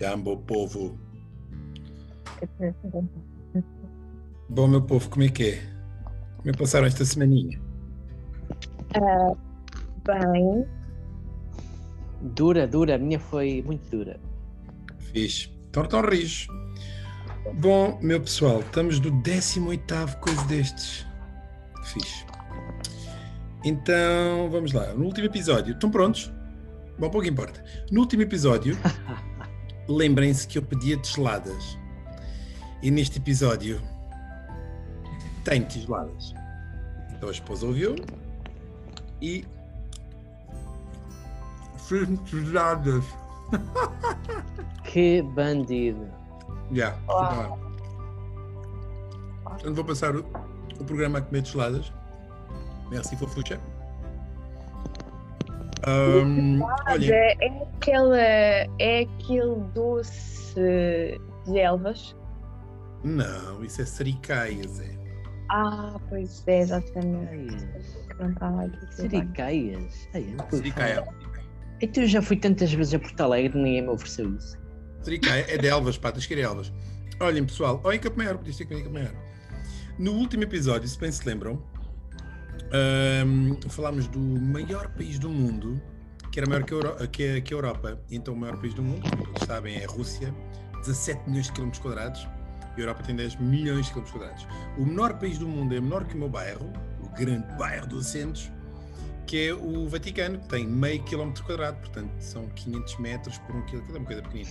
Jambo, jambo. Jambo, povo. Bom, meu povo, como é que é? Como é que passaram esta semaninha? Ah, bem, Dura, dura. A minha foi muito dura. Fiz. Então, tão rijos. Bom, meu pessoal, estamos do 18º coisa destes. Fiz. Então, vamos lá. No último episódio, estão prontos? Bom, pouco importa. No último episódio, lembrem-se que eu pedia tisladas. E neste episódio, tem tisladas. Então a esposa ouviu e tisladas. Que bandido. Já, Uau. Portanto, vou passar o, o programa a comer tisladas. Merci, fofucha. Ahm, olha, é, é aquele, é aquele doce de elvas. não, isso é sericaias, é. Ah, pois é, exatamente. Aqui. Sericaias. Sericaia. Então eu já fui tantas vezes a Porto Alegre e ninguém me ofereceu isso. Sericaia é de Elvas, pá, tens que ir a Elvas. Olhem, pessoal, ou em Campo Maior, podia ser que em Campo Maior. No último episódio, se bem se lembram, ahm, falámos do maior país do mundo, que era maior que a, que que a Europa. Então, o maior país do mundo, como todos sabem, é a Rússia, 17 milhões de quilómetros quadrados. A Europa tem 10 milhões de quilómetros quadrados. O menor país do mundo é menor que o meu bairro, o grande bairro dos Assentos, que é o Vaticano, que tem meio quilómetro quadrado, portanto são 500 metros por um quilómetro, é uma coisa pequenina.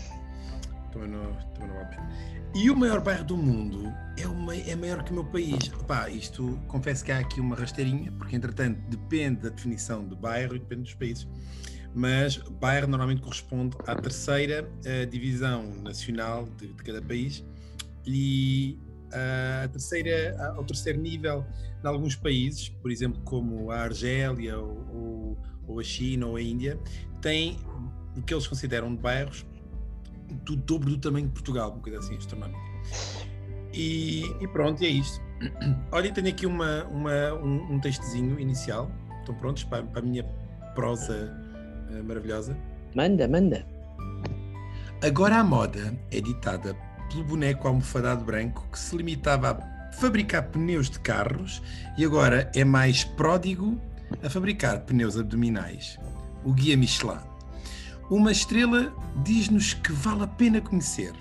Também não, também não. E o maior bairro do mundo é, o mai- é maior que o meu país. Pá, isto confesso que há aqui uma rasteirinha, porque entretanto depende da definição de bairro e depende dos países. Mas bairro normalmente corresponde à terceira eh, divisão nacional de, de cada país e ah, a terceira, ao terceiro nível em alguns países, por exemplo, como a Argélia ou, ou- ou a China ou a Índia, têm o que eles consideram de bairros do dobro do tamanho de Portugal, uma coisa assim astronómica. E, e pronto, é isto. Olhem, tenho aqui uma, uma- um, um textozinho inicial. Estão prontos para, para a minha prosa eh, maravilhosa? Manda, manda. Agora a moda é ditada pelo boneco almofadado branco que se limitava a fabricar pneus de carros e agora é mais pródigo a fabricar pneus abdominais. O guia Michelin. Uma estrela diz-nos que vale a pena conhecer.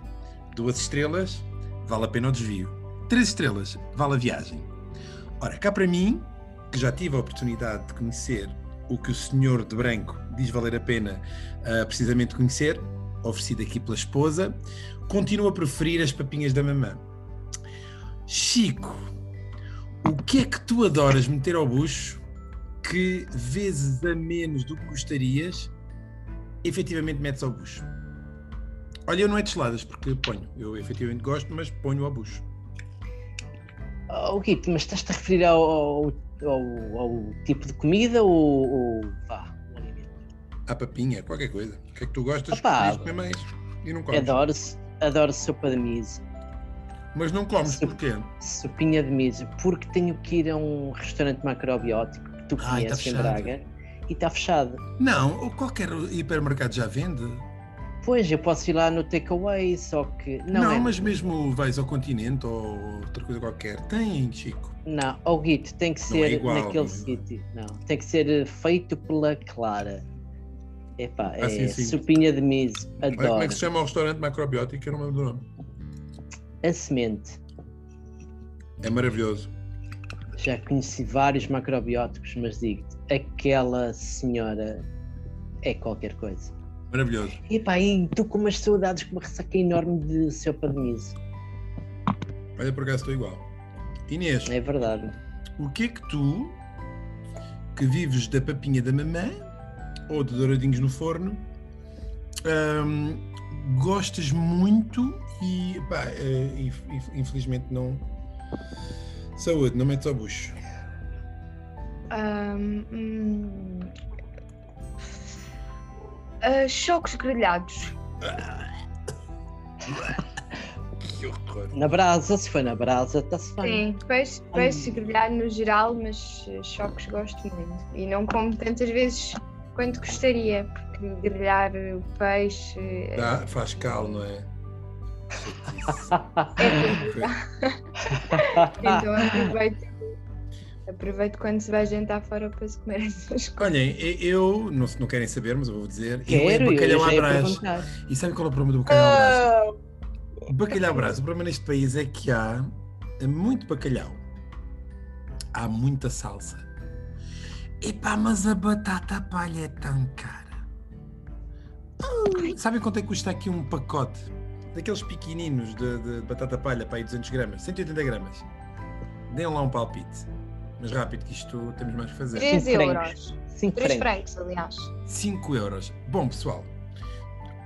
Duas estrelas, vale a pena o desvio. Três estrelas, vale a viagem. Ora, cá para mim, que já tive a oportunidade de conhecer o que o senhor de branco diz valer a pena ah, precisamente conhecer, oferecido aqui pela esposa, continuo a preferir as papinhas da mamã. Chico, o que é que tu adoras meter ao bucho que vezes a menos do que gostarias, efetivamente metes ao bucho? Olha, eu não é de geladas, porque ponho. Eu efetivamente gosto, mas ponho ao bucho. Oh, Guito, mas estás-te a referir ao, ao, ao- ao tipo de comida ou, ou vá, o alimento? À papinha, qualquer coisa. O que é que tu gostas? Diz comer mais. E não comes. Adoro, adoro sopa de miso, Mas não comes Sim. porquê? sopinha de miso, porque tenho que ir a um restaurante macrobiótico que tu Ai, tá conheces em fechado. Braga e está fechado. Não, qualquer hipermercado já vende. Pois, eu posso ir lá no takeaway, só que. Não, Não, é, mas mesmo vais ao continente ou outra coisa qualquer. Tem, Chico. Não, o Guito tem que é ser igual, naquele é sítio. Não, tem que ser eh, feito pela Clara. Epá, é Ah, sim, sim. sopinha de miso, Olha como é adoro. que se chama o restaurante macrobiótico? Eu não me lembro do nome. A semente. É maravilhoso. Já conheci vários macrobióticos, mas digo-te, aquela senhora é qualquer coisa. Maravilhoso. Epá, e estou com umas saudades com uma ressaca enorme de sopa de miso. Olha, por acaso estou igual. Inês, É verdade. o que é que tu, que vives da papinha da mamã ou de douradinhos no forno, hum, gostas muito e, pá, eh, inf- inf- infelizmente não. Saúde, não metes ao bucho. Ahm, hum, ah, chocos grelhados. Que horror. Na brasa, se foi na brasa, está-se bem. Sim, peixe, peixe grelhado no geral, mas eh, chocos gosto muito. E não como tantas vezes quanto gostaria, porque grelhar o peixe Dá, faz cal, não é? É então aproveito, aproveito quando se vai jantar fora para se comer essas coisas. Olhem, eu, não, se não querem saber, mas eu vou dizer, eu é Quero, eu bacalhau já à brás. E sabe qual é o problema do bacalhau à brás? Ah, Bacalhau à brás, o problema neste país é que há muito bacalhau, há muita salsa. Epá, mas a batata palha é tão cara. Hum, Sabem quanto é que custa aqui um pacote? Daqueles pequeninos de, de batata palha para aí 200 gramas, 180 gramas. Deem lá um palpite. Mas rápido, que isto temos mais que fazer. 3 Cinco euros. francos. Cinco 3 francos. aliás. 5 euros. Bom, pessoal,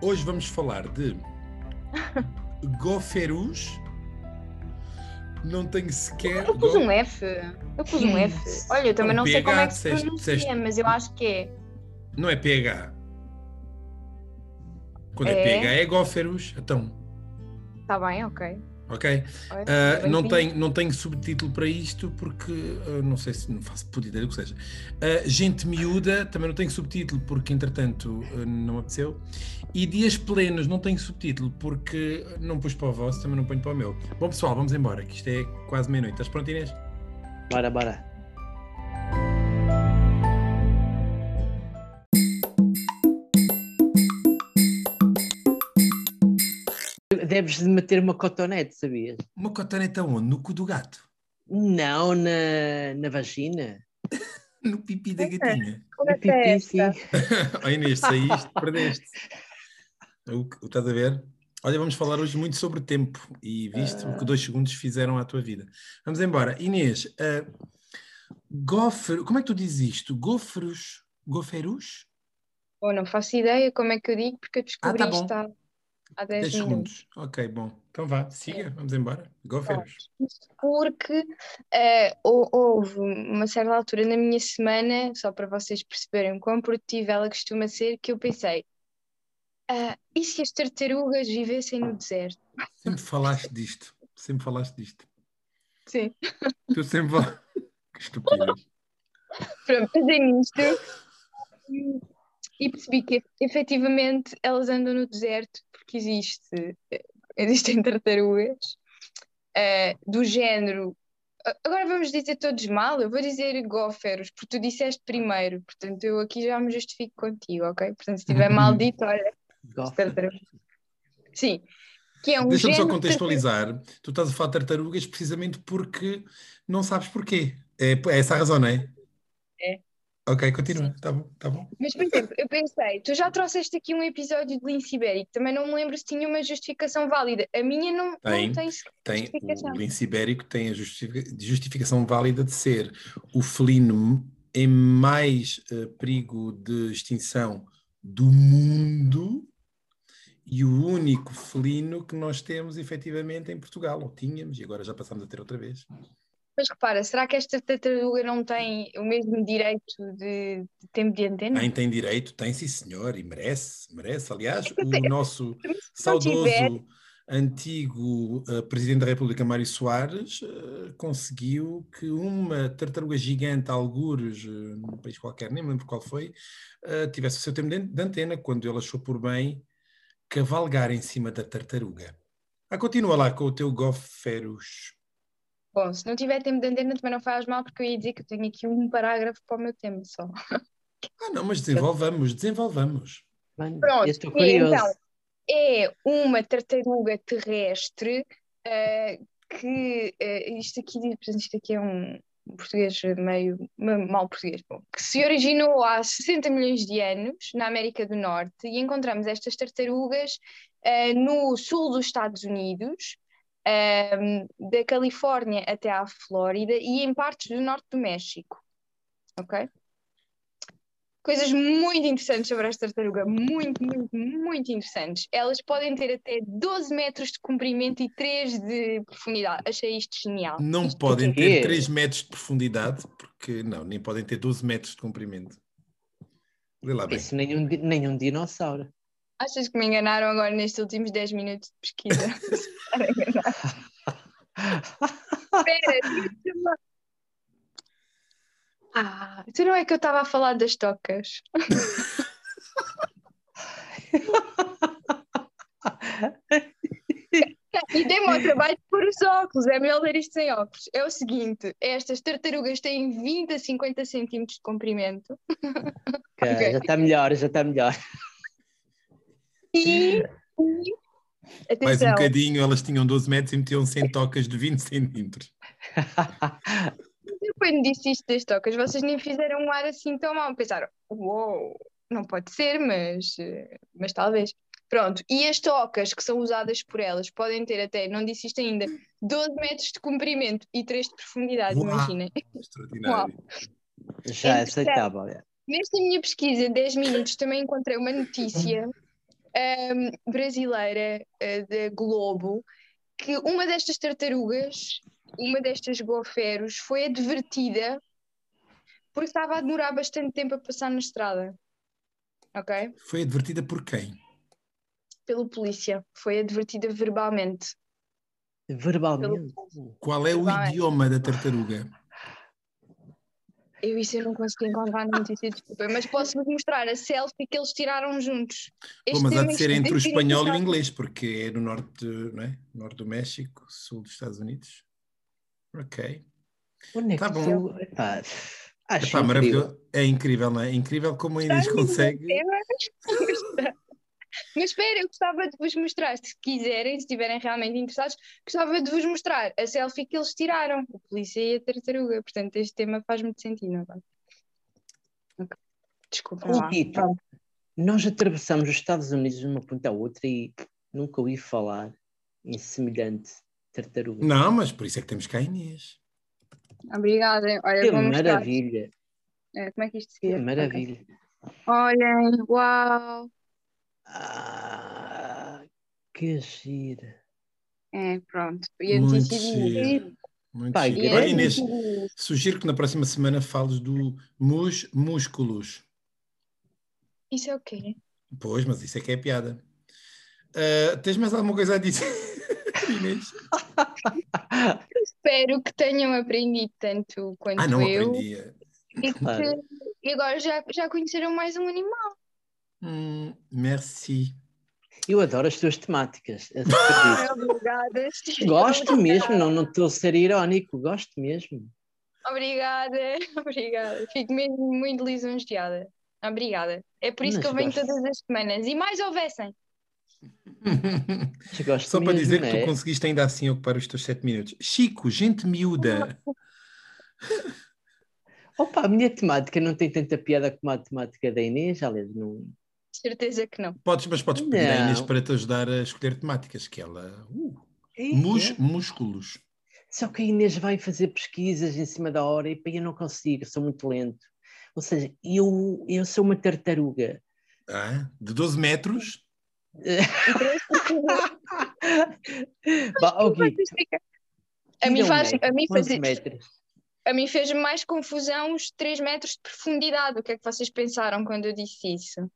hoje vamos falar de goferus. Não tenho sequer. Eu pus go- um F. Eu pus um F. Olha, eu também Não, não sei como é que PH, se pronuncia, disseste- mas eu acho que é. Não é PH. Quando é, É? PH é goferus. Então, Está Tá bem, ok. ok? Bem não, tenho, não tenho subtítulo para isto porque ah, não sei se não faço puta ideia do que seja. Ah, gente miúda também não tenho subtítulo porque entretanto não me apeteceu. E dias plenos não tenho subtítulo porque não pus para o vosso, também não ponho para o meu. Bom pessoal, vamos embora, que isto é quase meia-noite. Estás pronto, Inês? Bora, bora. Deves de meter uma cotonete, sabias? Uma cotoneta onde? No cu do gato? Não na, na vagina. No pipi da gatinha? Como é que é esta? oh Inês, saíste, perdeste. O, que- o estás a ver? Olha, vamos falar hoje muito sobre tempo e visto o que dois segundos fizeram à tua vida. Vamos embora. Inês, uh, gofer, como é que tu dizes isto? Goferos? Goferus? Oh, não faço ideia como é que eu digo, porque eu descobri tá bom. isto há, há 10 10 minutos. segundos. Ok, bom. Então vá, siga, vamos embora. Goferus. Porque eh, hou- houve uma certa altura na minha semana, só para vocês perceberem quão produtiva ela costuma ser, que eu pensei: ah, e se as tartarugas vivessem no deserto? Sempre falaste disto. Sempre falaste disto. Sim. Tu sempre que estupidez. Pronto, pensei nisto e percebi que efetivamente elas andam no deserto porque existe, existem tartarugas eh, do género. Agora vamos dizer todos mal, eu vou dizer góferos, porque tu disseste primeiro, portanto eu aqui já me justifico contigo, ok? Portanto, se estiver mal dito, olha. Sim, que é um Deixa-me só de contextualizar. Tu estás a falar de tartarugas precisamente porque não sabes porquê. É, é essa a razão, não é? É. Ok, continua. Tá bom, tá bom. Mas, por exemplo, eu pensei, tu já trouxeste aqui um episódio de lince ibérico, também não me lembro se tinha uma justificação válida. A minha não Tem, não tem Tem, justificação. o lince ibérico tem a justifica- justificação válida de ser o felino em mais eh, perigo de extinção do mundo e o único felino que nós temos efetivamente em Portugal, ou tínhamos, e agora já passamos a ter outra vez. Mas repara, será que esta tartaruga não tem o mesmo direito de, de tempo de antena? Tem, tem direito, tem sim senhor, e merece, merece. Aliás, É o nosso saudoso antigo eh, Presidente da República, Mário Soares, eh, conseguiu que uma tartaruga gigante, algures, eh, num país qualquer, nem me lembro qual foi, tivesse o seu tempo de, de antena, quando ele achou por bem cavalgar em cima da tartaruga. Ah, continua lá com o teu goferus. Bom, se não tiver tempo de antena também não faz mal, porque eu ia dizer que eu tenho aqui um parágrafo para o meu tempo só. Ah, não, mas desenvolvamos, desenvolvamos. Mano, Pronto, e então, é uma tartaruga terrestre eh, que eh, isto aqui, diz- portanto, isto aqui é um português meio ma- mal português, bom, que se originou há 60 milhões de anos na América do Norte e encontramos estas tartarugas eh, no sul dos Estados Unidos, ehm, da Califórnia até à Flórida e em partes do norte do México. Ok? Coisas muito interessantes sobre esta tartaruga, muito, muito, muito interessantes. Elas podem ter até 12 metros de comprimento e 3 de profundidade. Achei isto genial. Não Isto podem ter 3 metros de profundidade, porque não, nem podem ter 12 metros de comprimento. Lê lá bem. Isso nenhum dinossauro. Achas que me enganaram agora nestes últimos 10 minutos de pesquisa? Espera. Ah, então não é que eu estava a falar das tocas. E dei-me ao trabalho de pôr os óculos, é melhor ler isto sem óculos. É o seguinte: estas tartarugas têm 20 a 50 centímetros de comprimento. Ok, Ok. Já está melhor, já está melhor. E. e- Mais um Atenção, bocadinho, elas tinham 12 metros e metiam 100 tocas de 20 centímetros. eu quando disse isto das tocas, vocês nem fizeram um ar assim tão mal. Pensaram, uou, não pode ser, mas, mas talvez. Pronto, e as tocas que são usadas por elas podem ter até, não disse isto ainda, 12 metros de comprimento e 3 de profundidade, Uau. imaginem. Extraordinário. Já é aceitável. é. Nesta minha pesquisa, 10 minutos, também encontrei uma notícia ahm, brasileira ah, da Globo que uma destas tartarugas, uma destas goferos, foi advertida porque estava a demorar bastante tempo a passar na estrada. Ok? Foi advertida por quem? Pelo polícia. Foi advertida verbalmente. Verbalmente. Qual é o Vai. idioma da tartaruga? Eu isso eu não consegui encontrar na notícia, desculpa, mas posso-vos mostrar a selfie que eles tiraram juntos. Bom, Este mas há de ser entre o espanhol e o inglês, porque é no norte, não é? norte do México, sul dos Estados Unidos. Ok. Onde é Tá que bom. tu- Epá, acho Epá, incrível. É incrível, não é? É incrível como a Inês consegue. Mas espera, eu gostava de vos mostrar, se quiserem, se estiverem realmente interessados, gostava de vos mostrar a selfie que eles tiraram, o polícia e a tartaruga. Portanto, este tema faz muito sentido, não é? Ok. Desculpa. Lá. Nós atravessamos os Estados Unidos de uma ponta à outra e nunca ouvi falar em semelhante tartaruga. Não, mas por isso é que temos cá a Inês. Obrigada. Olha, Que maravilha, É, como é que isto se que maravilha. Olhem, uau! Ah, que gira. É, pronto. E Muito giro. Muito Pá, giro. Olha. Inês, sugiro que na próxima semana fales do mus músculos. Isso é o quê? Pois, mas isso é que é piada. Ah, tens mais alguma coisa a dizer, Inês? Espero que tenham aprendido tanto quanto Ah, não eu. aprendia. E, Claro. que, e agora já, já conheceram mais um animal. Hum, merci. Eu adoro as tuas temáticas. Obrigada. Gosto mesmo, não não estou a ser irónico, gosto mesmo. Obrigada, obrigada. Fico mesmo muito lisonjeada. Obrigada. É por isso Mas que eu venho gosto. todas as semanas. E mais houvessem. Só para mesmo, dizer que tu é. conseguiste ainda assim ocupar os teus sete minutos. Chico, gente miúda. Opa, a minha temática não tem tanta piada como a temática da Inês, aliás, não. Certeza que não. Podes, mas podes pedir à Inês Não. para te ajudar a escolher temáticas, que ela. Uh, É, mus, é. músculos. Só que a Inês vai fazer pesquisas em cima da hora e eu não consigo, eu sou muito lento. Ou seja, eu, eu sou uma tartaruga. Ah, de 12 metros. Bah, Gui, A mim, faz, a, mim faz, metros? a mim fez mais confusão os 3 metros de profundidade. O que é que vocês pensaram quando eu disse isso?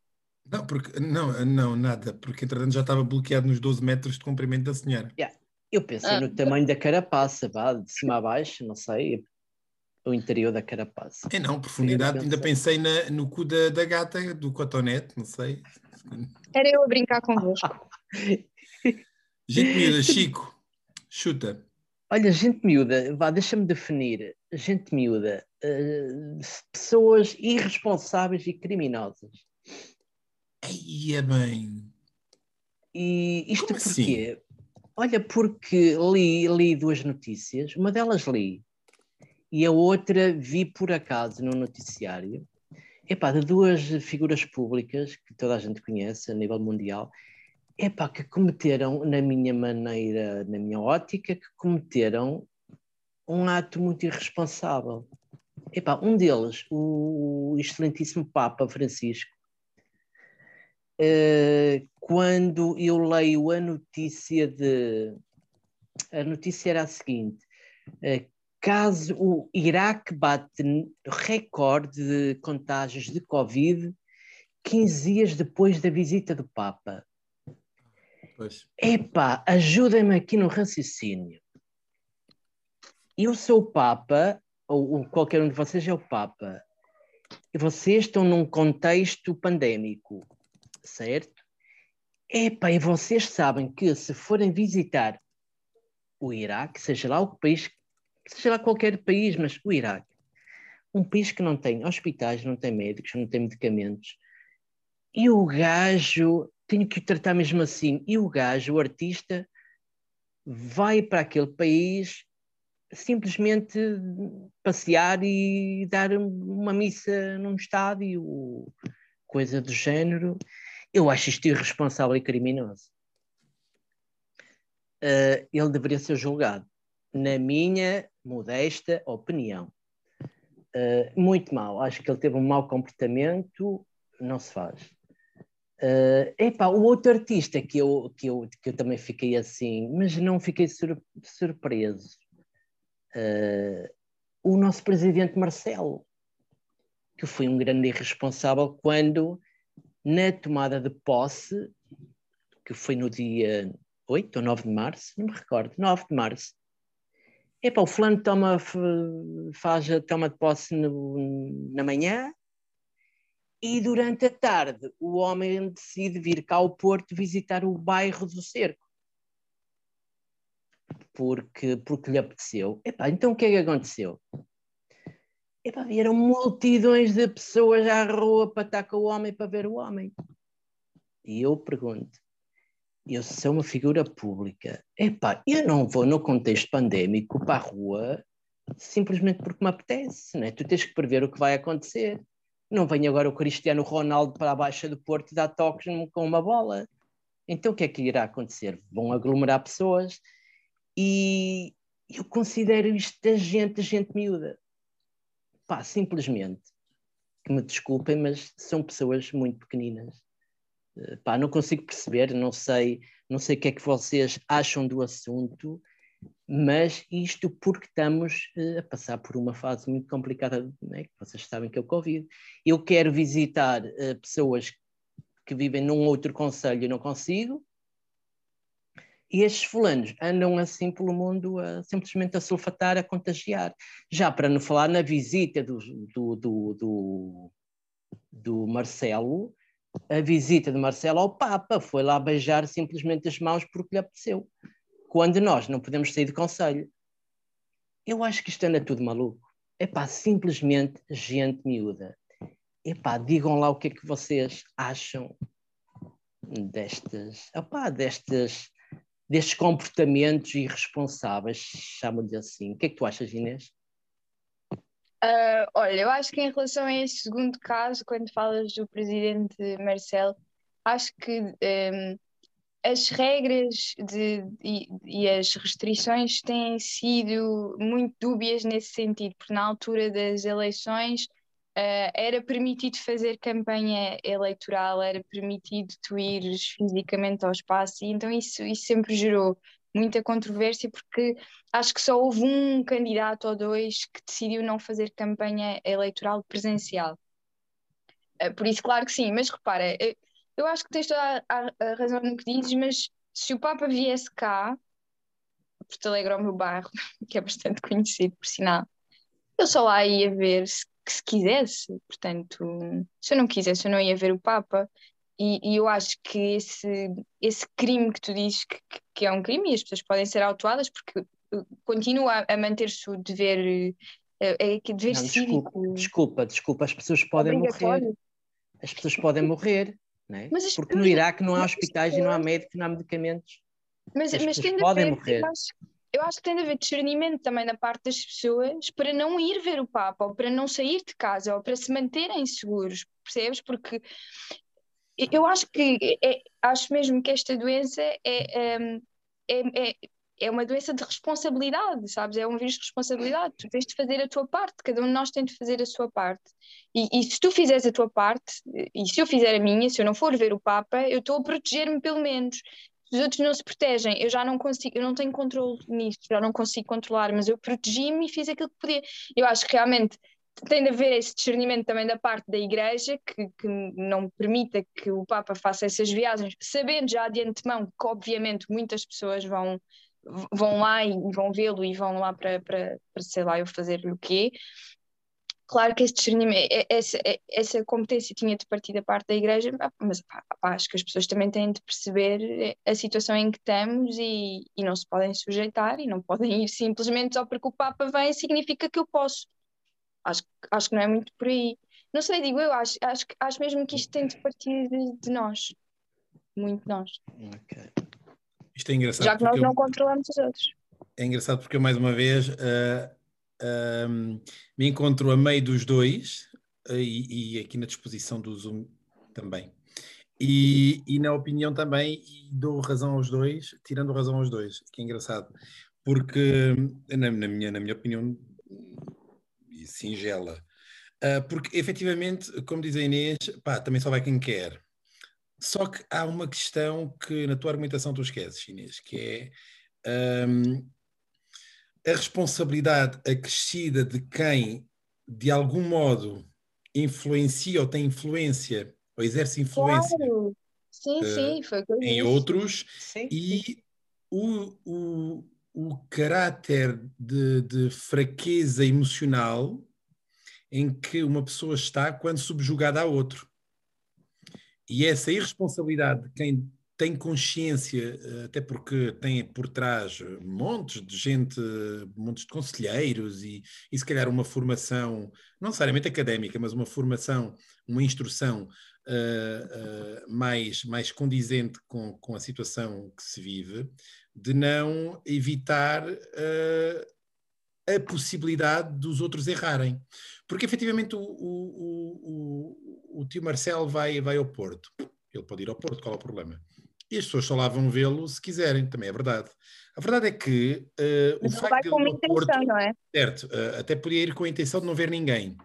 Não, porque, não, não, nada, porque entretanto já estava bloqueado nos 12 metros de comprimento da senhora. Eu pensei Ah. no tamanho da carapaça, vá, de cima a baixo, não sei, o interior da carapaça. É não, profundidade, Eu ainda pensei. na, no cu da, da gata, do cotonete, não sei. Era eu a brincar convosco. Gente miúda, Chico, chuta. Olha, gente miúda, vá, deixa-me definir. Gente miúda, eh, pessoas irresponsáveis e criminosas. Aí é bem. E isto Como porquê? Olha, porque li, li duas notícias, uma delas li, e a outra vi por acaso no noticiário, epá, de duas figuras públicas que toda a gente conhece a nível mundial, epá, que cometeram, na minha maneira, na minha ótica, que cometeram um ato muito irresponsável. Epá, um deles, o excelentíssimo Papa Francisco, quando eu leio a notícia de. A notícia era a seguinte: eh, caso o Iraque bate recorde de contágios de Covid 15 dias depois da visita do Papa. Pois. Epá, ajudem-me aqui no raciocínio. Eu sou o Papa ou, ou qualquer um de vocês é o Papa, e vocês estão num contexto pandémico, certo? Epá, e vocês sabem que se forem visitar o Iraque, seja lá o país, seja lá qualquer país, mas o Iraque, um país que não tem hospitais, não tem médicos, não tem medicamentos, e o gajo, tenho que o tratar mesmo assim, e o gajo, o artista, vai para aquele país simplesmente passear e dar uma missa num estádio, coisa do género. Eu acho isto irresponsável e criminoso. Uh, ele deveria ser julgado, na minha modesta opinião. Uh, muito mal. Acho que ele teve um mau comportamento, não se faz. Uh, epá, o outro artista que eu, que, eu, que eu também fiquei assim, mas não fiquei sur surpreso. Uh, o nosso presidente Marcelo, que foi um grande irresponsável quando, na tomada de posse, que foi no dia 8 ou 9 de março, não me recordo, 9 de março, epá, o fulano toma, faz a toma de posse no, na manhã, e durante a tarde o homem decide vir cá ao Porto visitar o bairro do Cerco. Porque, porque lhe apeteceu. Epá, então o que é que aconteceu? Epá, vieram multidões de pessoas à rua para estar com o homem, para ver o homem. E eu pergunto, eu sou uma figura pública, epá, eu não vou no contexto pandémico para a rua simplesmente porque me apetece, né? tu tens que prever o que vai acontecer. Não vem agora o Cristiano Ronaldo para a Baixa do Porto e dar toques com uma bola. Então o que é que irá acontecer? Vão aglomerar pessoas e eu considero isto da gente, gente miúda. Pá, simplesmente, que me desculpem, mas são pessoas muito pequeninas. Eh, pá, não consigo perceber, não sei, não sei o que é que vocês acham do assunto, mas isto porque estamos uh, a passar por uma fase muito complicada, né? que vocês sabem que é o Covid. Eu quero visitar uh, pessoas que vivem num outro conselho e não consigo, e estes fulanos andam assim pelo mundo a, simplesmente a sulfatar, a contagiar. Já para não falar na visita do, do, do, do, do Marcelo, a visita de Marcelo ao Papa, foi lá beijar simplesmente as mãos porque lhe apeteceu quando nós não podemos sair de conselho. Eu acho que isto anda tudo maluco. É pá, simplesmente gente miúda. É pá, digam lá o que é que vocês acham destas, opá, destas, destes comportamentos irresponsáveis, chamam-lhe assim. O que é que tu achas, Inês? Uh, olha, eu acho que em relação a este segundo caso, quando falas do presidente Marcelo, acho que um, as regras de, e, e, as restrições têm sido muito dúbias nesse sentido, porque na altura das eleições uh, era permitido fazer campanha eleitoral, era permitido tu ires fisicamente ao espaço, e então isso, isso sempre gerou muita controvérsia, porque acho que só houve um candidato ou dois que decidiu não fazer campanha eleitoral presencial. Uh, por isso, claro que sim, mas repara, eu acho que tens toda a, a, razão no que dizes, mas se o Papa viesse cá, Porto Alegre é o meu bairro, que é bastante conhecido, por sinal, eu só lá ia ver se, se quisesse. Portanto, se eu não quisesse, eu não ia ver o Papa. E, e, eu acho que esse, esse crime que tu dizes que, que, é um crime e as pessoas podem ser autuadas porque continua a manter-se o dever, é, é dever não, cívico. Desculpa, desculpa, desculpa, as pessoas podem morrer. As pessoas podem morrer. É? Mas Porque no Iraque não há hospitais e não há médicos, não há medicamentos. Mas, As mas tem podem morrer. Eu acho, que tem de haver discernimento também da parte das pessoas para não ir ver o Papa, ou para não sair de casa, ou para se manterem seguros, percebes? Porque eu acho que é, acho mesmo que esta doença é, é, é, é é uma doença de responsabilidade, sabes? É um vírus de responsabilidade. Tu tens de fazer a tua parte, cada um de nós tem de fazer a sua parte. E, e, se tu fizeres a tua parte, e se eu fizer a minha, se eu não for ver o Papa, eu estou a proteger-me pelo menos. Os outros não se protegem, eu já não consigo, eu não tenho controle nisto, já não consigo controlar, mas eu protegi-me e fiz aquilo que podia. Eu acho que realmente tem de haver esse discernimento também da parte da Igreja, que, que, não permita que o Papa faça essas viagens, sabendo já de antemão que, obviamente, muitas pessoas vão vão lá e vão vê-lo e vão lá para, para, para sei lá, eu fazer o quê. Claro que esse discernimento, essa, essa competência tinha de partir da parte da igreja, mas pá, pá, acho que as pessoas também têm de perceber a situação em que estamos e, e não se podem sujeitar e não podem ir simplesmente só porque o Papa vem significa que eu posso. Acho, acho que não é muito por aí. Não sei, digo eu, acho, acho, acho mesmo que isto tem de partir de, de nós. Muito de nós. Ok. Isto é engraçado. Já que nós porque não eu- controlamos os outros. É engraçado porque eu, mais uma vez, ah, ah, me encontro a meio dos dois ah, e, e aqui na disposição do Zoom também. E, e na opinião também, dou razão aos dois, tirando razão aos dois, que é engraçado. Porque, na, na minha, na minha opinião, singela, ah, porque efetivamente, como diz a Inês, pá, também só vai quem quer. Só que há uma questão que na tua argumentação tu esqueces, Inês, que é hum, a responsabilidade acrescida de quem, de algum modo, influencia ou tem influência, ou exerce influência Claro! Sim, Eh, sim, em disse. outros Sim. e o, o, o caráter de, de fraqueza emocional em que uma pessoa está quando subjugada a outro. E essa irresponsabilidade de quem tem consciência, eh, até porque tem por trás montes de gente, montes de conselheiros e, e se calhar uma formação, não necessariamente académica, mas uma formação, uma instrução eh, eh, mais, mais condizente com, com a situação que se vive, de não evitar eh, a possibilidade dos outros errarem. Porque efetivamente o, o, o, o, o tio Marcelo vai, vai ao Porto. Ele pode ir ao Porto, qual é o problema? E as pessoas só lá vão vê-lo se quiserem, também é verdade. A verdade é que eh, o facto vai de com uma ao Porto, intenção, não é? certo, eh, até podia ir com a intenção de não ver ninguém.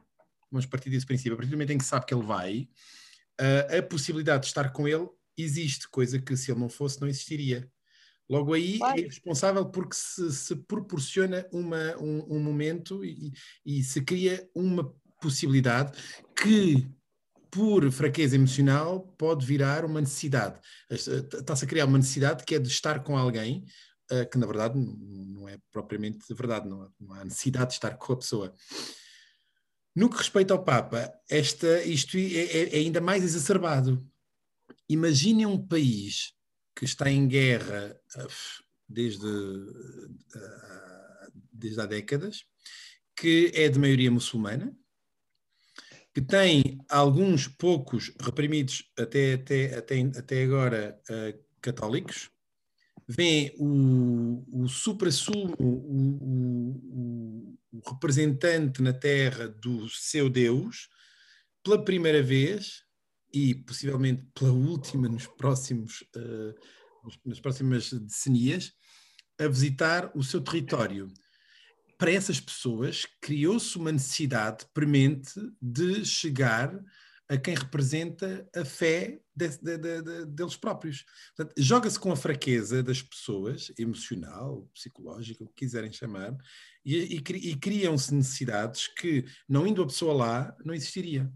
Vamos partir desse princípio. A partir do momento em que sabe que ele vai, eh, a possibilidade de estar com ele existe, coisa que se ele não fosse não existiria. Logo aí Claro. é responsável porque se, se proporciona uma, um, um momento e, e se cria uma possibilidade que, por fraqueza emocional, pode virar uma necessidade. Está-se a criar uma necessidade que é de estar com alguém, eh, que na verdade não é propriamente verdade, não há, não há necessidade de estar com a pessoa. No que respeita ao Papa, esta, isto é, é- é ainda mais exacerbado. Imaginem um país que está em guerra ah, desde, desde há décadas, que é de maioria muçulmana, que tem alguns poucos reprimidos até, até, até, até agora ah, católicos, vê o, o supra-sumo, o, o- o- representante na Terra do seu Deus, pela primeira vez e possivelmente pela última nos próximos, nos- nas próximas decenias, a visitar o seu território. Para essas pessoas, criou-se uma necessidade premente de chegar a quem representa a fé de- de- de- de- deles próprios. Joga-se com a fraqueza das pessoas, emocional, psicológica, o que quiserem chamar, e, e e criam-se necessidades que, não indo a pessoa lá, não existiria.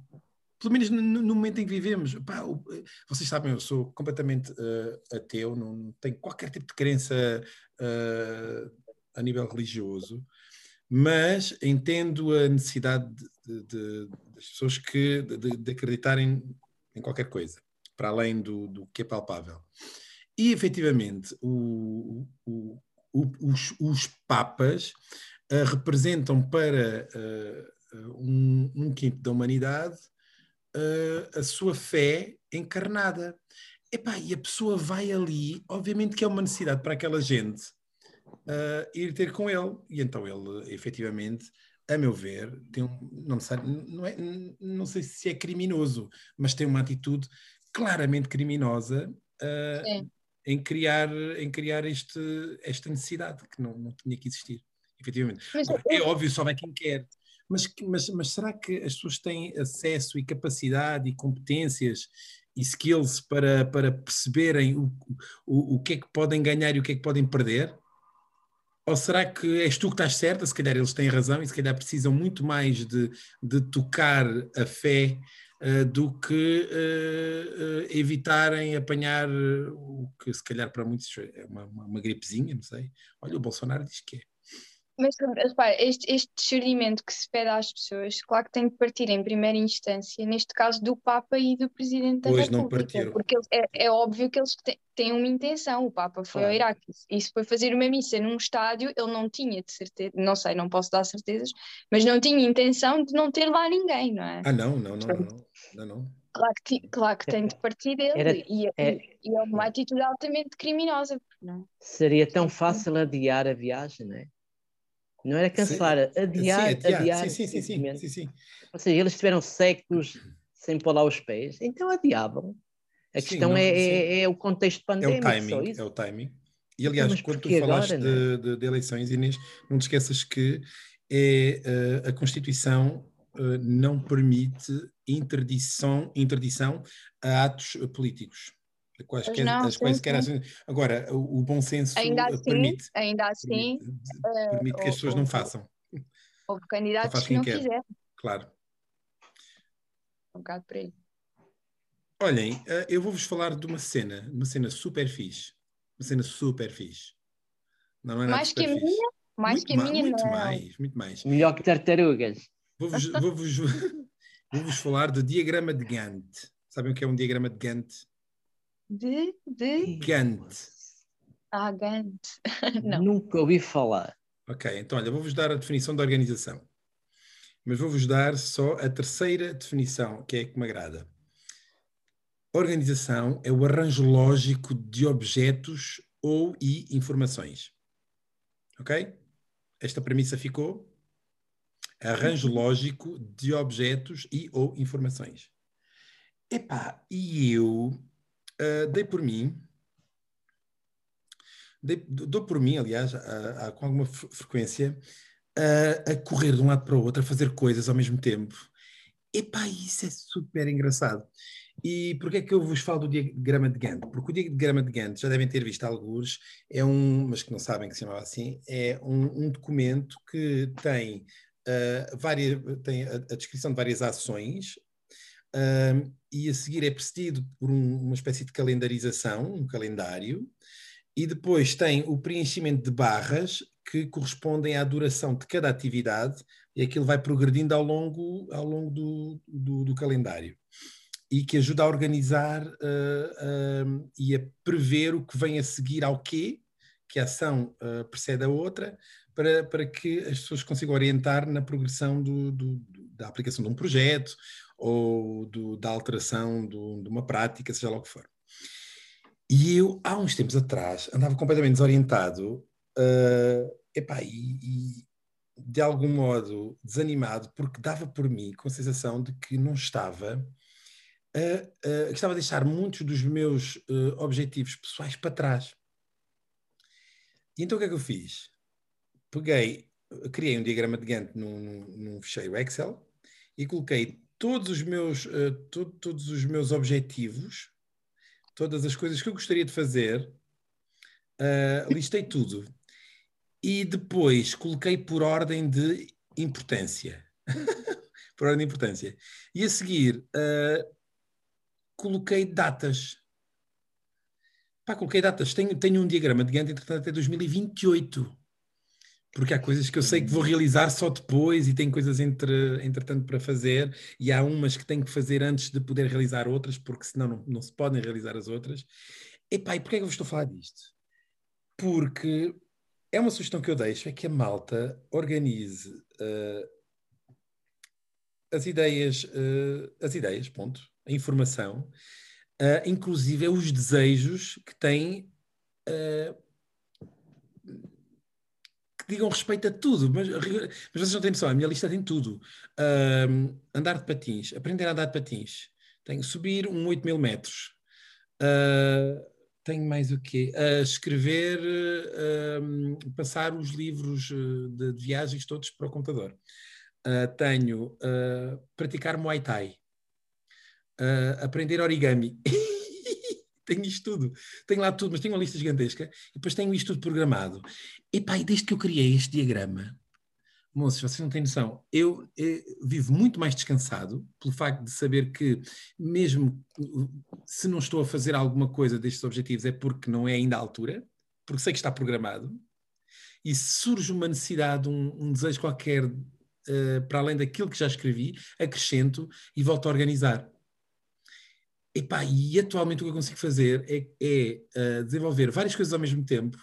Pelo menos no, no momento em que vivemos. Pá, o- vocês sabem, eu sou completamente eh, ateu, não tenho qualquer tipo de crença eh, a nível religioso, mas entendo a necessidade de, de- das pessoas que, de, de acreditarem em qualquer coisa, para além do, do que é palpável. E, efetivamente, o- o- o- os, os papas eh, representam para eh, um, um quinto da humanidade eh, a sua fé encarnada. Epá, e a pessoa vai ali, obviamente que é uma necessidade para aquela gente eh, ir ter com ele. E então ele, efetivamente, a meu ver, tem um, não, sei, não, é, não sei se é criminoso, mas tem uma atitude claramente criminosa Sim. em criar, em criar este, esta necessidade que não, não tinha que existir, efetivamente. Mas Agora, eu- é óbvio, só vai quem quer. Mas, mas, mas será que as pessoas têm acesso e capacidade e competências e skills para, para perceberem o, o, o que é que podem ganhar e o que é que podem perder? Ou será que és tu que estás certa? Se calhar eles têm razão e se calhar precisam muito mais de, de tocar a fé uh, do que uh, evitarem apanhar o que se calhar para muitos é uma, uma, uma gripezinha, não sei. Olha, o Bolsonaro diz que é. Mas repara, este, este discernimento que se pede às pessoas, claro que tem de partir em primeira instância, neste caso do Papa e do Presidente da pois República. não partiram. Porque é, é óbvio que eles têm uma intenção. O Papa foi claro. ao Iraque e se foi fazer uma missa num estádio, ele não tinha de certeza, não sei, não posso dar certezas, mas não tinha intenção de não ter lá ninguém, não é? Ah, não, não, não, não. não, não. Claro que, claro que tem de partir dele Era, e, é, e é uma atitude altamente criminosa. Não é? Seria tão fácil adiar a viagem, não é? Não era cancelar, sim, adiar, sim, adiar. adiar sim, sim, sim, sim, sim, Ou seja, eles tiveram séculos sem pôr lá os pés, então adiavam. A questão não, é, é, é, o contexto pandémico. É o timing, é o timing. E aliás, quando tu falaste agora, de, é? de, de, eleições, Inês, não te esqueças que é, uh, a Constituição uh, não permite interdição, interdição a atos políticos. Quaisquer, não, as quaisquer sim. Agora, o, o, bom senso ainda assim, permite, ainda assim, permite, uh, permite que as pessoas não façam. Houve candidatos que não quer. Claro. Um bocado por aí. Olhem, uh, eu vou-vos falar de uma cena, uma cena super fixe. Uma cena super fixe. Não é mais que a minha? Mais muito que a minha, muito não. mais, muito mais. Melhor que tartarugas. Vou-vos vou -vos, vou -vos falar do diagrama de Gantt. Sabem o que é um diagrama de Gantt? De, de... Gantt. Ah, Gantt. Não. Nunca ouvi falar. Ok, então olha, vou-vos dar a definição da organização. Mas vou-vos dar só a terceira definição, que é a que me agrada. Organização é o arranjo lógico de objetos ou e informações. Ok? Esta premissa ficou? Arranjo lógico de objetos e ou informações. Epá, e eu uh, dei por mim, dei, dou por mim, aliás, com alguma frequência, a, a correr de um lado para o outro, a fazer coisas ao mesmo tempo. Epá, isso é super engraçado. E porquê é que eu vos falo do diagrama de Gantt? Porque o diagrama de Gantt, já devem ter visto alguns, é um, mas que não sabem que se chamava assim, é um, um documento que tem, uh, várias, tem a, a, descrição de várias ações uh, e a seguir é precedido por um, uma espécie de calendarização, um calendário, e depois tem o preenchimento de barras que correspondem à duração de cada atividade e aquilo vai progredindo ao longo, ao longo do, do, do calendário e que ajuda a organizar uh, uh, e a prever o que vem a seguir ao quê, que a ação uh, precede a outra, para, para que as pessoas consigam orientar na progressão do, do, da aplicação de um projeto ou do, da alteração do, de uma prática, seja lá o que for. E eu, há uns tempos atrás, andava completamente desorientado uh, epá, e, e, de algum modo desanimado, porque dava por mim com a sensação de que não estava, uh, uh, estava a deixar muitos dos meus uh, objetivos pessoais para trás. E então o que é que eu fiz? Peguei, criei um diagrama de Gantt num, num, num ficheiro Excel e coloquei todos os meus, uh, to, todos os meus objetivos, todas as coisas que eu gostaria de fazer, uh, listei tudo. E depois coloquei por ordem de importância. por ordem de importância. E a seguir, uh, coloquei datas. Pá, coloquei datas. Tenho, tenho um diagrama de Gantt, entretanto, até 2028 porque há coisas que eu sei que vou realizar só depois e tenho coisas entre, entretanto para fazer e há umas que tenho que fazer antes de poder realizar outras, porque senão não, não se podem realizar as outras. Epá, e porquê é que eu vos estou a falar disto? Porque é uma sugestão que eu deixo, é que a malta organize uh, as ideias, uh, as ideias, ponto, a informação, uh, inclusive os desejos que têm que digam respeito a tudo, mas, mas vocês não têm noção, a minha lista tem tudo. Uh, andar de patins, aprender a andar de patins, tenho subir um 8 mil metros, uh, tenho mais o quê? Uh, escrever, passar os livros de, de, viagens todos para o computador. tenho praticar Muay Thai, aprender origami. tenho isto tudo. Tenho lá tudo, mas tenho uma lista gigantesca e depois tenho isto tudo programado. E pá, desde que eu criei este diagrama, moços, vocês não têm noção. Eu, eu, vivo muito mais descansado pelo facto de saber que, mesmo se não estou a fazer alguma coisa destes objetivos, é porque não é ainda a altura, porque sei que está programado. E surge uma necessidade, um, um desejo qualquer, uh, para além daquilo que já escrevi, acrescento e volto a organizar. Epá, e atualmente o que eu consigo fazer é, é uh, desenvolver várias coisas ao mesmo tempo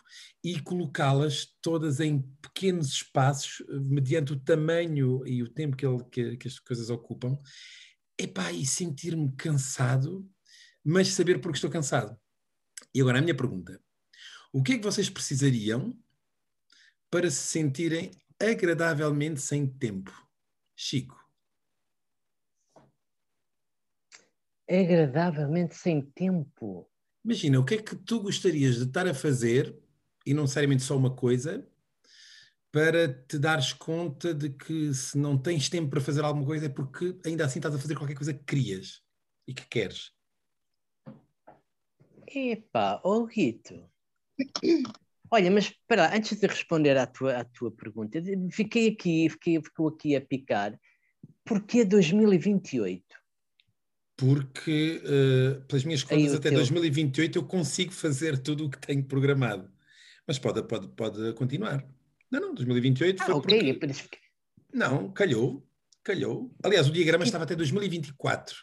e colocá-las todas em pequenos espaços, mediante o tamanho e o tempo que, ele, que, que as coisas ocupam. Epá, e sentir-me cansado, mas saber porque estou cansado. E agora a minha pergunta: o que é que vocês precisariam para se sentirem agradavelmente sem tempo? Chico. Agradavelmente sem tempo. Imagina, o que é que tu gostarias de estar a fazer, e não necessariamente só uma coisa, para te dares conta de que se não tens tempo para fazer alguma coisa é porque ainda assim estás a fazer qualquer coisa que querias e que queres. Epá, oh Rito. Olha, mas espera, antes de responder à tua, à tua pergunta, fiquei aqui, fiquei, ficou aqui a picar. Porquê 2028? Porque uh, pelas minhas contas até teu. 2028 eu consigo fazer tudo o que tenho programado. Mas pode, pode, pode continuar. Não, não, 2028 ah, foi okay. porque... Não, calhou, calhou. Aliás, o diagrama estava até 2024.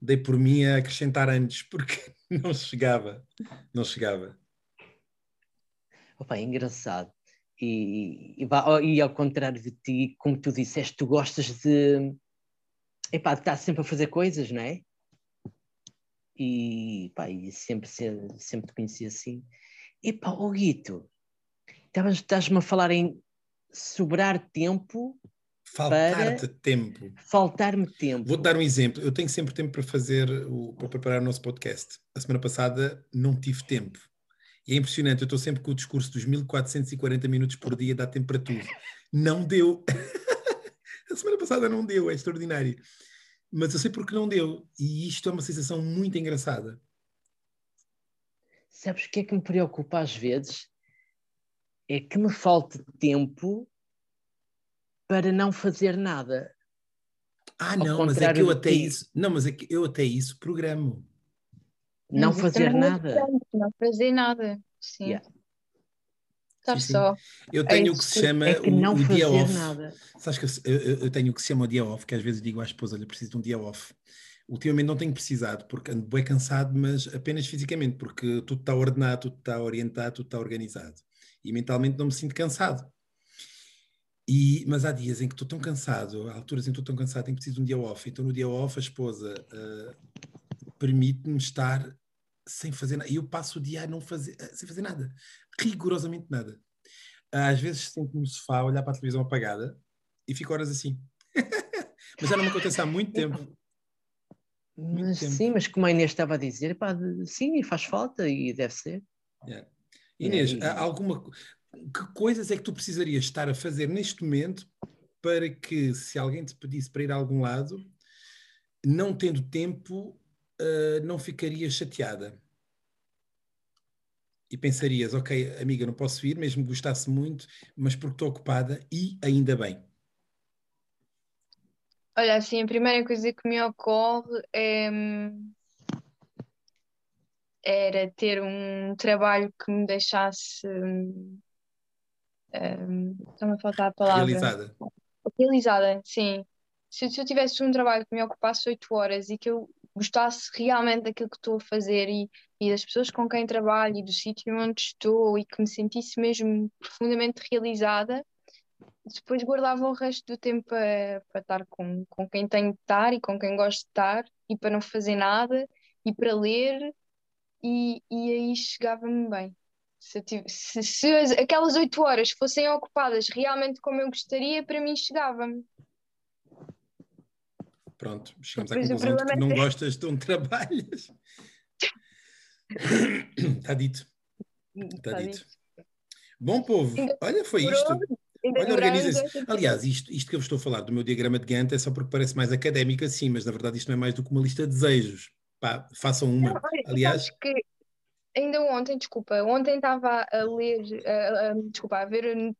Dei por mim a acrescentar antes, porque não chegava, não chegava. Opa, é engraçado. E, e, e, ao contrário de ti, como tu disseste, tu gostas de, epá, de estar sempre a fazer coisas, não é? E, pá, e sempre, sempre te conheci assim. E pá, oh Guito, estás-me a falar em sobrar tempo. Faltar-te tempo. Faltar-me tempo. Vou-te dar um exemplo. Eu tenho sempre tempo para fazer, o, para preparar o nosso podcast. A semana passada não tive tempo. E é impressionante, eu estou sempre com o discurso dos 1440 minutos por dia, dá tempo para tudo. Não deu. a semana passada não deu, é extraordinário mas eu sei porque não deu. E isto é uma sensação muito engraçada. Sabes o que é que me preocupa às vezes? É que me falta tempo para não fazer nada. Ah, não, mas é que eu até isso. Não, mas é que eu até isso programo. Não fazer nada. Não fazer nada. Sim. Yeah. Estar só. Eu tenho o que se chama é que o, o dia off. Nada. Sabes que eu, eu, tenho o que se chama o dia off, que às vezes digo à esposa: olha, preciso de um dia off. Ultimamente não tenho precisado, porque ando bem cansado, mas apenas fisicamente, porque tudo está ordenado, tudo está orientado, tudo está organizado. E mentalmente não me sinto cansado. E, mas há dias em que estou tão cansado, há alturas em que estou tão cansado, em que preciso de um dia off. Então no dia off a esposa uh, permite-me estar sem fazer nada. E eu passo o dia a não fazer, sem fazer nada. Rigorosamente nada. Às vezes sento-me no sofá a olhar para a televisão apagada e fico horas assim. mas já não me acontece há muito tempo. Muito mas, tempo. Sim, mas como a Inês estava a dizer, pá, sim, faz falta e deve ser. Yeah. Inês, é, alguma que coisas é que tu precisarias estar a fazer neste momento para que, se alguém te pedisse para ir a algum lado, não tendo tempo, uh, não ficarias chateada? E pensarias, ok, amiga, não posso ir, mesmo que gostasse muito, mas porque estou ocupada e ainda bem. Olha, assim, a primeira coisa que me ocorre é era ter um trabalho que me deixasse um, está-me a faltar a palavra. Realizada. Realizada, sim. Se, se eu tivesse um trabalho que me ocupasse oito horas e que eu gostasse realmente daquilo que estou a fazer e, e das pessoas com quem trabalho e do sítio onde estou e que me sentisse mesmo profundamente realizada, depois guardava o resto do tempo para, para estar com, com quem tenho de estar e com quem gosto de estar e para não fazer nada e para ler e, e aí chegava-me bem. Se, tive, se, se, aquelas oito horas fossem ocupadas realmente como eu gostaria, para mim chegava-me. Pronto, chegamos à conclusão de que não é gostas de onde trabalhas. Está dito. Está, dito. dito. Bom povo, olha, foi isto. Olha, organiza Aliás, isto, isto que eu vos estou a falar do meu diagrama de Gantt é só porque parece mais académico assim, mas na verdade isto não é mais do que uma lista de desejos. Pá, façam uma. Não, Aliás. Que ainda ontem, desculpa, ontem estava a ler, desculpa, a ver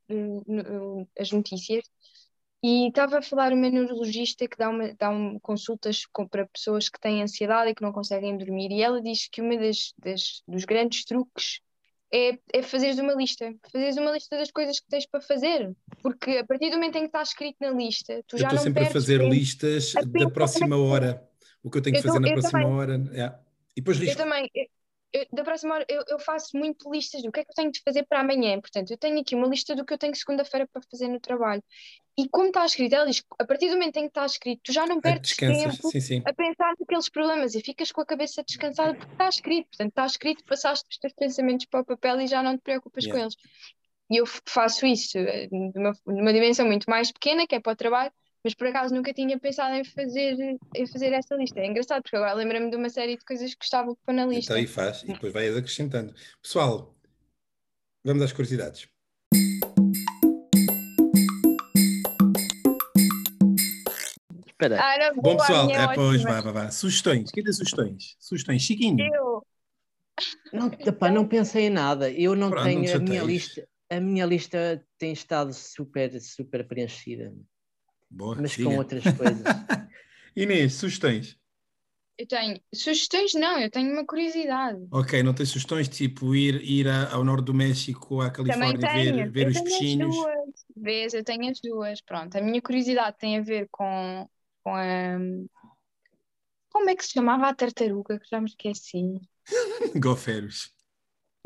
as notícias E estava a falar uma neurologista que dá, uma, dá um, consultas com, para pessoas que têm ansiedade e que não conseguem dormir. E ela diz que das dos grandes truques é, é fazeres uma lista. Fazeres uma lista das coisas que tens para fazer. Porque a partir do momento em que está escrito na lista, tu eu já não estou sempre a fazer tempo. listas a da próxima é que- hora. O que eu tenho que Eu fazer tô- na eu próxima também. hora. é. E depois Eu risco. também, eu- da próxima hora, eu, eu faço muito listas do que é que eu tenho de fazer para amanhã. Portanto, eu tenho aqui uma lista do que eu tenho segunda-feira para fazer no trabalho. E como está escrito, ela diz a partir do momento em que está escrito, tu já não Ah, perdes Descansas. tempo Sim, sim. a pensar naqueles problemas e ficas com a cabeça descansada porque está escrito. Portanto, está escrito, passaste os teus pensamentos para o papel e já não te preocupas Yeah. com eles. E eu faço isso eh, numa, numa dimensão muito mais pequena, que é para o trabalho, mas por acaso nunca tinha pensado em fazer, em fazer essa lista. É engraçado, porque agora lembro-me de uma série de coisas que gostava de pôr na lista. Então aí faz. E depois vais acrescentando. Pessoal, vamos às curiosidades. Espera, Ah, era Bom, pessoal, é, é pois, vá, vá, vá. Sugestões. Quem tem sugestões? Sugestões. Chiquinho. Eu, não, epá, não pensei em nada. Eu não Pronto, não tenho a minha lista. A minha lista tem estado super, super preenchida, Boa, mas siga. com outras coisas. Inês, sugestões. eu tenho sugestões, não, eu tenho uma curiosidade. Ok, não tens sugestões tipo ir, ir a- ao norte do México, à Califórnia, tenho, ver, ver eu os tenho as peixinhos? duas. Vês, eu tenho as duas. Pronto, a minha curiosidade tem a ver com, com a. Como é que se chamava a tartaruga? Que já me esqueci. Golferos.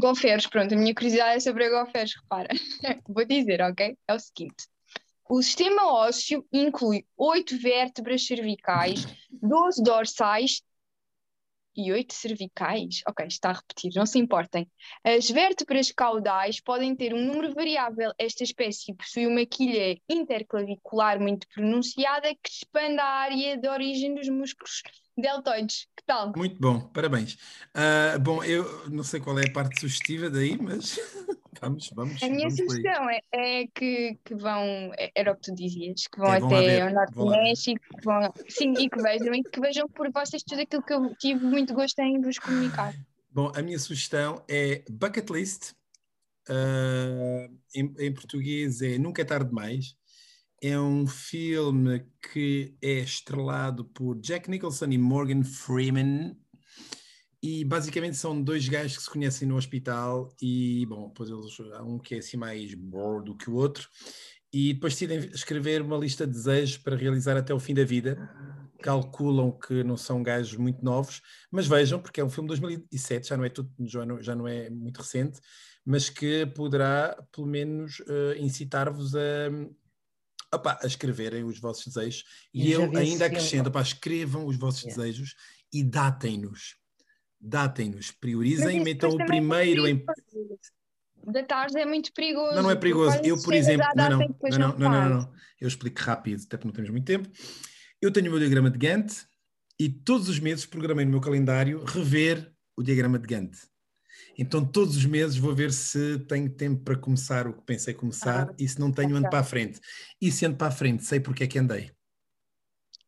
Golferos, pronto, a minha curiosidade é sobre a golferos, repara. Vou dizer, ok? É o seguinte. O sistema ósseo inclui oito vértebras cervicais, 12 dorsais e oito cervicais. Ok, está a repetir, não se importem. As vértebras caudais podem ter um número variável. Esta espécie possui uma quilha interclavicular muito pronunciada que expande a área de origem dos músculos deltoides. Que tal? Muito bom, parabéns. Ah, bom, eu não sei qual é a parte sugestiva daí, mas vamos, vamos, A minha vamos sugestão é, é que, que vão, é- era o que tu dizias, que vão É, até ao Norte do. México, que vão, sim, e que vejam, e que vejam por vocês tudo aquilo que eu tive muito gosto em vos comunicar. Bom, a minha sugestão é Bucket List. Ah, em, em português é Nunca é Tarde Demais. É um filme que é estrelado por Jack Nicholson e Morgan Freeman. E basicamente são dois gajos que se conhecem no hospital e, bom, depois eles, há um que é assim mais bore do que o outro e depois decidem escrever uma lista de desejos para realizar até o fim da vida. Calculam que não são gajos muito novos, mas vejam, porque é um filme de 2007, já não é, tudo, já não, já não é muito recente, mas que poderá, pelo menos, eh, incitar-vos a, opá, a escreverem os vossos desejos. E Eu eu ainda acrescento, opá, escrevam os vossos Yeah. desejos e datem-nos. Datem-nos, priorizem, metam o também é primeiro em. Da tarde é muito perigoso. Não, não é perigoso. Eu, por exemplo, não, não, não, não, não, não, não. Eu explico rápido, até porque não temos muito tempo. Eu tenho o meu diagrama de Gantt e todos os meses programei no meu calendário rever o diagrama de Gantt. Então, todos os meses vou ver se tenho tempo para começar o que pensei começar Ah, e se não tenho, ando para a frente. E se ando para a frente, sei porque é que andei.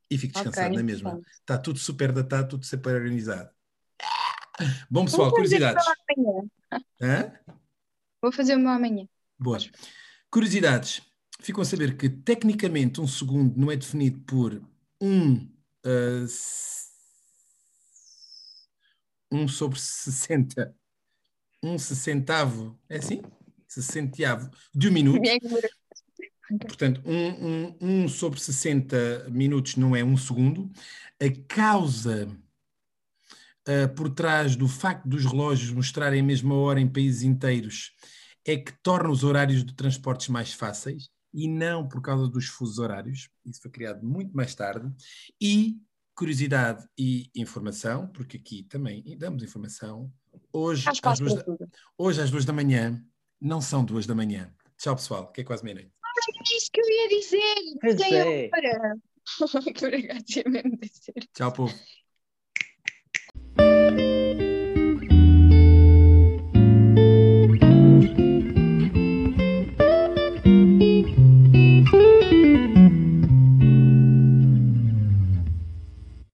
E fico descansado Ok, na mesma. Está tudo super datado, tudo super organizado. Bom, pessoal, Vou curiosidades. Vou fazer o meu amanhã. Boa. Curiosidades. Ficam a saber que tecnicamente um segundo não é definido por um, ah, s- um sobre 60, um sessentavo, é assim? Sessentiavo de um minuto. Portanto, um, um, um sobre 60 minutos não é um segundo. A causa ah, por trás do facto dos relógios mostrarem a mesma hora em países inteiros é que torna os horários de transportes mais fáceis e não por causa dos fusos horários. Isso foi criado muito mais tarde. E curiosidade e informação, porque aqui também damos informação. Hoje, às duas da, hoje às duas da manhã, não são duas da manhã. Tchau, pessoal, que é quase meia-noite. É isso que eu ia dizer. Pois Tem é. hora. Dizer. Tchau, povo.